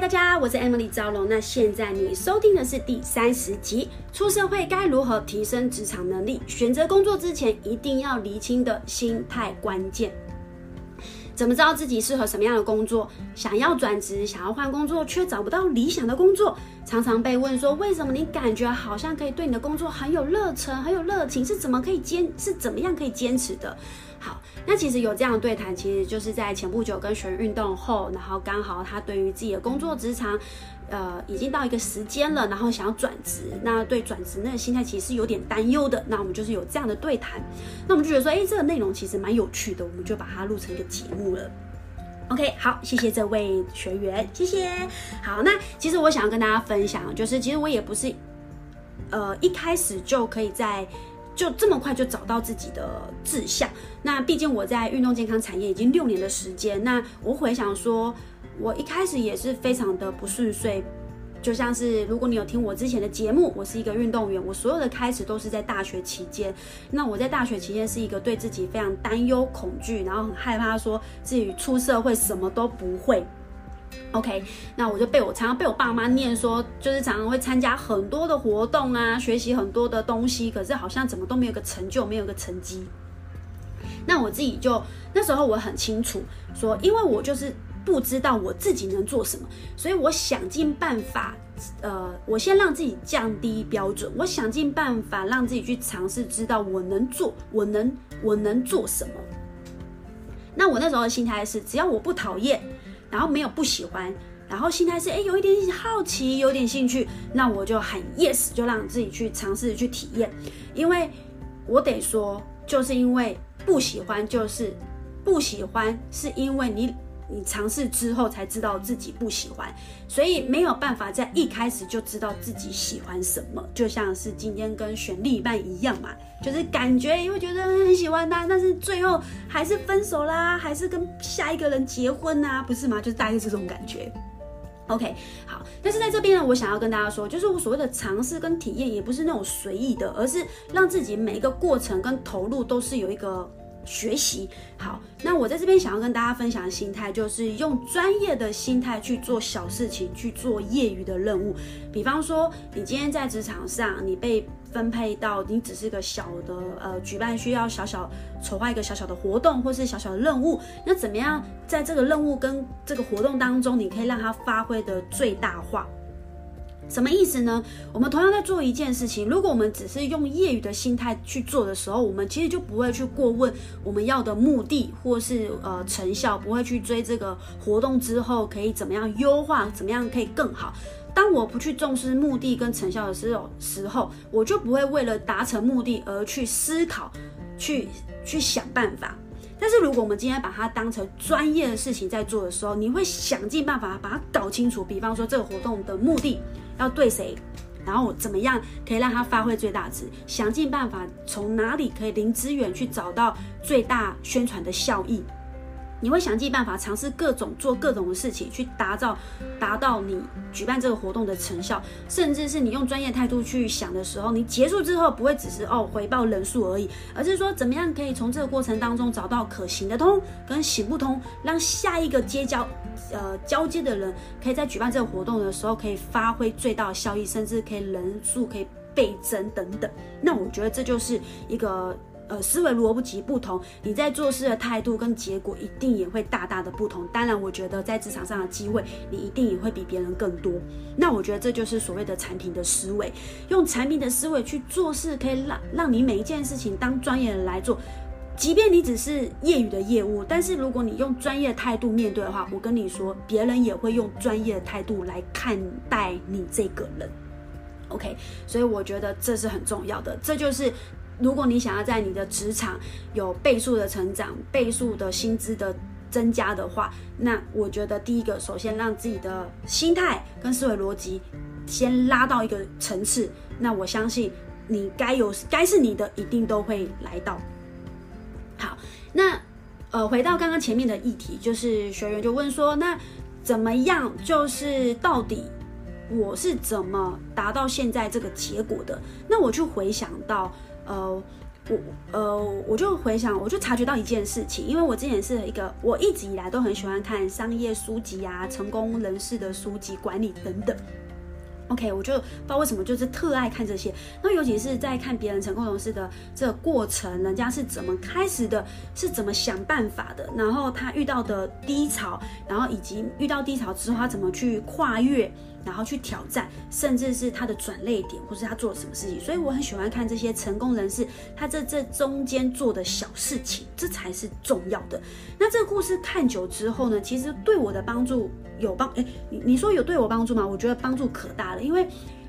大家，我是 Emily 赵龙。那现在你收听的是第三十集，出社会该如何提升职场能力？选择工作之前一定要厘清的心态关键。怎么知道自己适合什么样的工作？想要转职，想要换工作，却找不到理想的工作，常常被问说，为什么你感觉好像可以对你的工作很有热忱、很有热情，是怎么可以坚，是怎么样可以坚持的？好，那其实有这样的对谈，其实就是在前不久跟学运动后，然后刚好他对于自己的工作职场，呃，已经到一个时间了，然后想要转职，那对转职那个心态其实是有点担忧的。那我们就是有这样的对谈，那我们就觉得说，哎，这个内容其实蛮有趣的，我们就把它录成一个节目了。OK，好，谢谢这位学员，谢谢。好，那其实我想要跟大家分享，就是其实我也不是，呃，一开始就可以在。就这么快就找到自己的志向？那毕竟我在运动健康产业已经六年的时间。那我回想说，我一开始也是非常的不顺遂。就像是如果你有听我之前的节目，我是一个运动员，我所有的开始都是在大学期间。那我在大学期间是一个对自己非常担忧、恐惧，然后很害怕说自己出社会什么都不会。OK，那我就被我常常被我爸妈念说，就是常常会参加很多的活动啊，学习很多的东西，可是好像怎么都没有个成就，没有个成绩。那我自己就那时候我很清楚说，因为我就是不知道我自己能做什么，所以我想尽办法，呃，我先让自己降低标准，我想尽办法让自己去尝试，知道我能做，我能我能做什么。那我那时候的心态是，只要我不讨厌。然后没有不喜欢，然后心态是哎，有一点好奇，有点兴趣，那我就很 yes，就让自己去尝试去体验。因为我得说，就是因为不喜欢，就是不喜欢，是因为你你尝试之后才知道自己不喜欢，所以没有办法在一开始就知道自己喜欢什么。就像是今天跟选另一半一样嘛。就是感觉也会觉得很喜欢他，但是最后还是分手啦，还是跟下一个人结婚啊，不是吗？就是大概这种感觉。OK，好，但是在这边呢，我想要跟大家说，就是我所谓的尝试跟体验，也不是那种随意的，而是让自己每一个过程跟投入都是有一个。学习好，那我在这边想要跟大家分享的心态，就是用专业的心态去做小事情，去做业余的任务。比方说，你今天在职场上，你被分配到，你只是个小的呃，举办需要小小筹划一个小小的活动，或是小小的任务，那怎么样在这个任务跟这个活动当中，你可以让它发挥的最大化？什么意思呢？我们同样在做一件事情，如果我们只是用业余的心态去做的时候，我们其实就不会去过问我们要的目的或是呃成效，不会去追这个活动之后可以怎么样优化，怎么样可以更好。当我不去重视目的跟成效的时候，时候我就不会为了达成目的而去思考，去去想办法。但是如果我们今天把它当成专业的事情在做的时候，你会想尽办法把它搞清楚。比方说这个活动的目的要对谁，然后怎么样可以让他发挥最大值，想尽办法从哪里可以零资源去找到最大宣传的效益。你会想尽办法尝试各种做各种的事情，去达到达到你举办这个活动的成效，甚至是你用专业态度去想的时候，你结束之后不会只是哦回报人数而已，而是说怎么样可以从这个过程当中找到可行的通跟行不通，让下一个接交呃交接的人可以在举办这个活动的时候可以发挥最大的效益，甚至可以人数可以倍增等等。那我觉得这就是一个。呃，思维逻辑不同，你在做事的态度跟结果一定也会大大的不同。当然，我觉得在职场上的机会，你一定也会比别人更多。那我觉得这就是所谓的产品的思维，用产品的思维去做事，可以让让你每一件事情当专业人来做。即便你只是业余的业务，但是如果你用专业态度面对的话，我跟你说，别人也会用专业的态度来看待你这个人。OK，所以我觉得这是很重要的，这就是。如果你想要在你的职场有倍数的成长、倍数的薪资的增加的话，那我觉得第一个，首先让自己的心态跟思维逻辑先拉到一个层次，那我相信你该有该是你的，一定都会来到。那呃，回到刚刚前面的议题，就是学员就问说，那怎么样？就是到底我是怎么达到现在这个结果的？那我就回想到。呃，我呃，我就回想，我就察觉到一件事情，因为我之前是一个，我一直以来都很喜欢看商业书籍啊，成功人士的书籍、管理等等。OK，我就不知道为什么就是特爱看这些。那尤其是在看别人成功人士的这个过程，人家是怎么开始的，是怎么想办法的，然后他遇到的低潮，然后以及遇到低潮之后他怎么去跨越。然后去挑战，甚至是他的转捩点，或是他做了什么事情。所以我很喜欢看这些成功人士，他这这中间做的小事情，这才是重要的。那这个故事看久之后呢，其实对我的帮助有帮。诶，你你说有对我帮助吗？我觉得帮助可大了，因为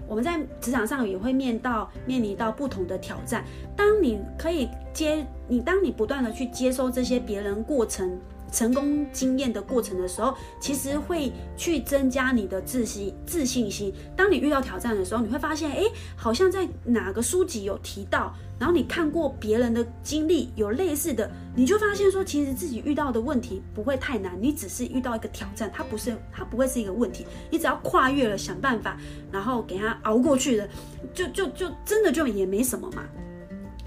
我们在职场上也会面到面临到不同的挑战。当你可以接你，当你不断的去接收这些别人过程。成功经验的过程的时候，其实会去增加你的自信自信心。当你遇到挑战的时候，你会发现，哎，好像在哪个书籍有提到，然后你看过别人的经历有类似的，你就发现说，其实自己遇到的问题不会太难，你只是遇到一个挑战，它不是它不会是一个问题，你只要跨越了，想办法，然后给它熬过去的，就就就真的就也没什么嘛。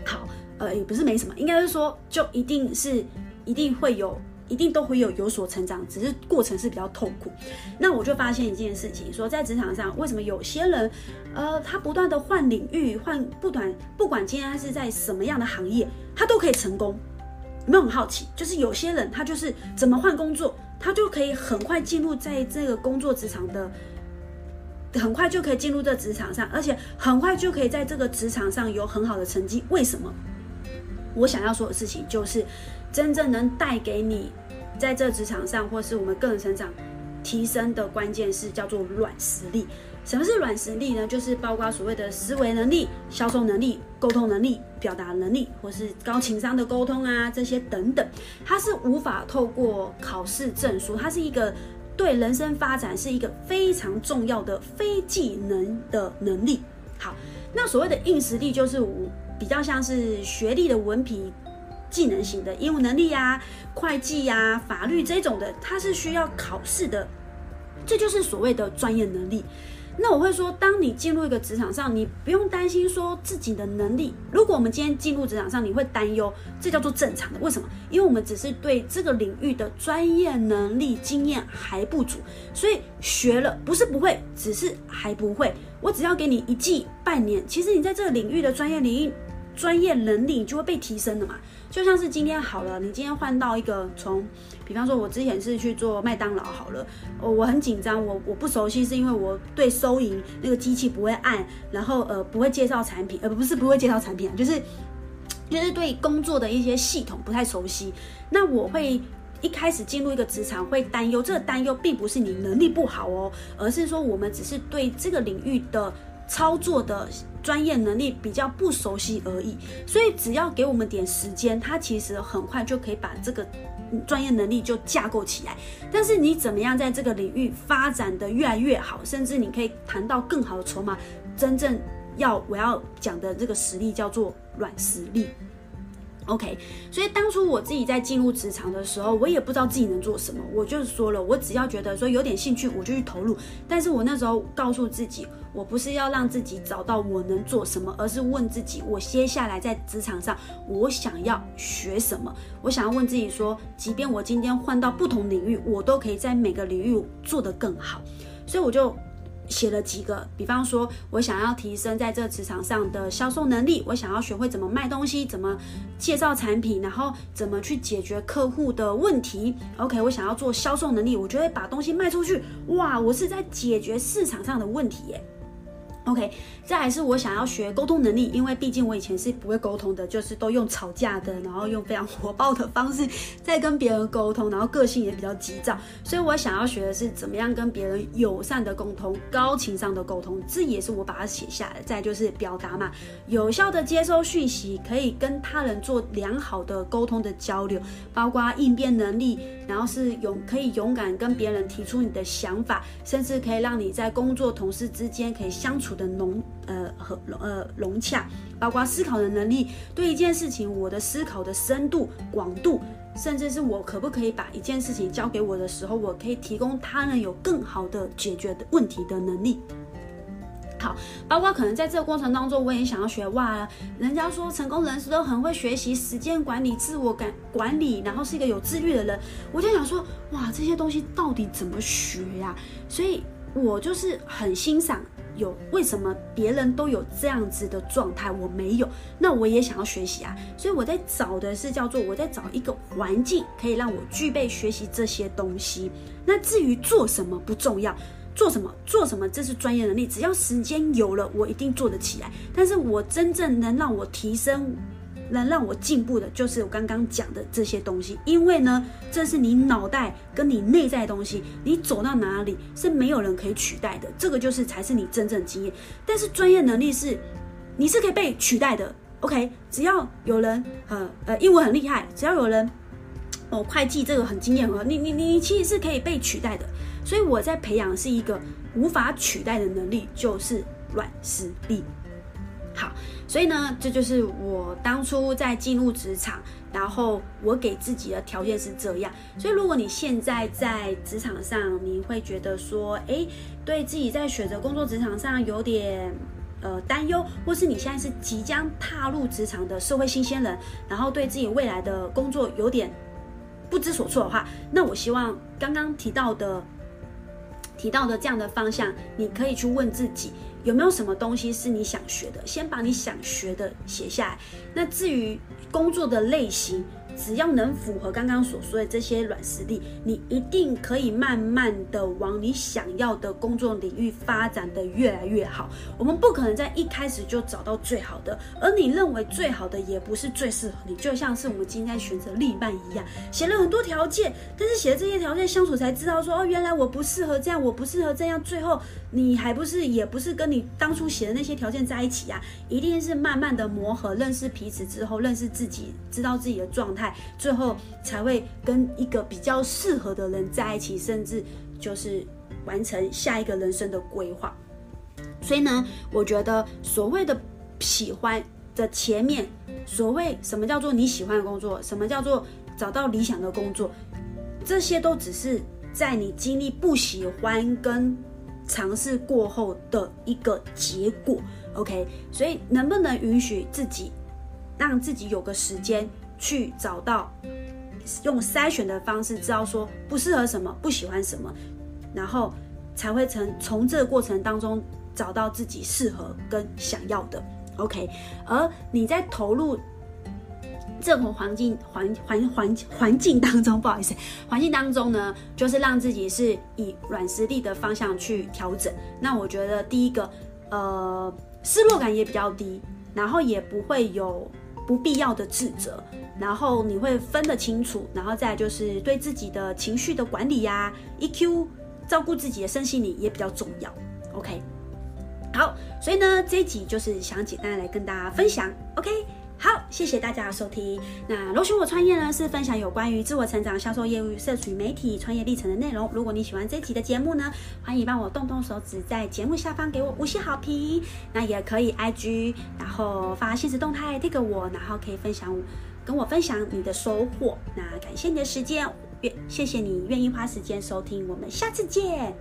好，呃，也不是没什么，应该是说，就一定是一定会有。一定都会有有所成长，只是过程是比较痛苦。那我就发现一件事情，说在职场上，为什么有些人，呃，他不断的换领域，换不短，不管今天他是在什么样的行业，他都可以成功。有没有很好奇？就是有些人他就是怎么换工作，他就可以很快进入在这个工作职场的，很快就可以进入这职场上，而且很快就可以在这个职场上有很好的成绩。为什么？我想要说的事情就是。真正能带给你在这职场上或是我们个人成长提升的关键是叫做软实力。什么是软实力呢？就是包括所谓的思维能力、销售能力、沟通能力、表达能力，或是高情商的沟通啊，这些等等。它是无法透过考试证书，它是一个对人生发展是一个非常重要的非技能的能力。好，那所谓的硬实力就是我比较像是学历的文凭。技能型的业务能力呀、啊、会计呀、啊、法律这种的，它是需要考试的，这就是所谓的专业能力。那我会说，当你进入一个职场上，你不用担心说自己的能力。如果我们今天进入职场上，你会担忧，这叫做正常的。为什么？因为我们只是对这个领域的专业能力经验还不足，所以学了不是不会，只是还不会。我只要给你一季半年，其实你在这个领域的专业领域专业能力就会被提升的嘛。就像是今天好了，你今天换到一个从，比方说，我之前是去做麦当劳好了，我我很紧张，我我不熟悉，是因为我对收银那个机器不会按，然后呃不会介绍产品，呃不是不会介绍产品啊，就是就是对工作的一些系统不太熟悉。那我会一开始进入一个职场会担忧，这个担忧并不是你能力不好哦，而是说我们只是对这个领域的。操作的专业能力比较不熟悉而已，所以只要给我们点时间，他其实很快就可以把这个专业能力就架构起来。但是你怎么样在这个领域发展的越来越好，甚至你可以谈到更好的筹码，真正要我要讲的这个实力叫做软实力。OK，所以当初我自己在进入职场的时候，我也不知道自己能做什么。我就是说了，我只要觉得说有点兴趣，我就去投入。但是我那时候告诉自己，我不是要让自己找到我能做什么，而是问自己，我接下来在职场上，我想要学什么？我想要问自己说，即便我今天换到不同领域，我都可以在每个领域做得更好。所以我就。写了几个，比方说，我想要提升在这职场上的销售能力，我想要学会怎么卖东西，怎么介绍产品，然后怎么去解决客户的问题。OK，我想要做销售能力，我就会把东西卖出去。哇，我是在解决市场上的问题耶。OK，再来是我想要学沟通能力，因为毕竟我以前是不会沟通的，就是都用吵架的，然后用非常火爆的方式在跟别人沟通，然后个性也比较急躁，所以我想要学的是怎么样跟别人友善的沟通，高情商的沟通，这也是我把它写下来。再就是表达嘛，有效的接收讯息，可以跟他人做良好的沟通的交流，包括应变能力，然后是勇可以勇敢跟别人提出你的想法，甚至可以让你在工作同事之间可以相处的融呃和呃融洽，包括思考的能力，对一件事情我的思考的深度广度，甚至是我可不可以把一件事情交给我的时候，我可以提供他人有更好的解决的问题的能力。好，包括可能在这个过程当中，我也想要学哇，人家说成功人士都很会学习时间管理、自我感管理，然后是一个有自律的人。我就想说，哇，这些东西到底怎么学呀、所以我就是很欣赏有为什么别人都有这样子的状态，我没有，那我也想要学习啊。所以我在找的是叫做我在找一个环境，可以让我具备学习这些东西。那至于做什么不重要。做什么做什么，这是专业能力。只要时间有了，我一定做得起来。但是我真正能让我提升、能让我进步的，就是我刚刚讲的这些东西。因为呢，这是你脑袋跟你内在的东西，你走到哪里是没有人可以取代的。这个就是才是你真正经验。但是专业能力是，你是可以被取代的。OK，只要有人呃呃英文很厉害，只要有人哦会计这个很经验很好，你你你其实是可以被取代的。所以我在培养是一个无法取代的能力，就是软实力。好，所以呢，这就是我当初在进入职场，然后我给自己的条件是这样。所以如果你现在在职场上，你会觉得说，诶，对自己在选择工作职场上有点呃担忧，或是你现在是即将踏入职场的社会新鲜人，然后对自己未来的工作有点不知所措的话，那我希望刚刚提到的。提到的这样的方向，你可以去问自己有没有什么东西是你想学的，先把你想学的写下来。那至于工作的类型，只要能符合刚刚所说的这些软实力，你一定可以慢慢的往你想要的工作领域发展的越来越好。我们不可能在一开始就找到最好的，而你认为最好的也不是最适合你。就像是我们今天选择另一半一样，写了很多条件，但是写了这些条件相处才知道说，哦，原来我不适合这样，我不适合这样，最后你还不是也不是跟你当初写的那些条件在一起啊？一定是慢慢的磨合，认识彼此之后，认识自己，知道自己的状态。最后才会跟一个比较适合的人在一起，甚至就是完成下一个人生的规划。所以呢，我觉得所谓的喜欢的前面，所谓什么叫做你喜欢的工作，什么叫做找到理想的工作，这些都只是在你经历不喜欢跟尝试过后的一个结果。OK，所以能不能允许自己让自己有个时间？去找到用筛选的方式，知道说不适合什么，不喜欢什么，然后才会从从这个过程当中找到自己适合跟想要的。OK，而你在投入这种环境环环环环境当中，不好意思，环境当中呢，就是让自己是以软实力的方向去调整。那我觉得第一个，呃，失落感也比较低，然后也不会有。不必要的自责，然后你会分得清楚，然后再就是对自己的情绪的管理呀，EQ，照顾自己的身心灵也比较重要。OK，好，所以呢，这一集就是想简单来跟大家分享。OK。好，谢谢大家的收听。那罗许我创业呢，是分享有关于自我成长、销售业务、社群媒体创业历程的内容。如果你喜欢这一期的节目呢，欢迎帮我动动手指，在节目下方给我五星好评。那也可以 IG，然后发限时动态 tag 我，然后可以分享跟我分享你的收获。那感谢你的时间，愿谢谢你愿意花时间收听，我们下次见。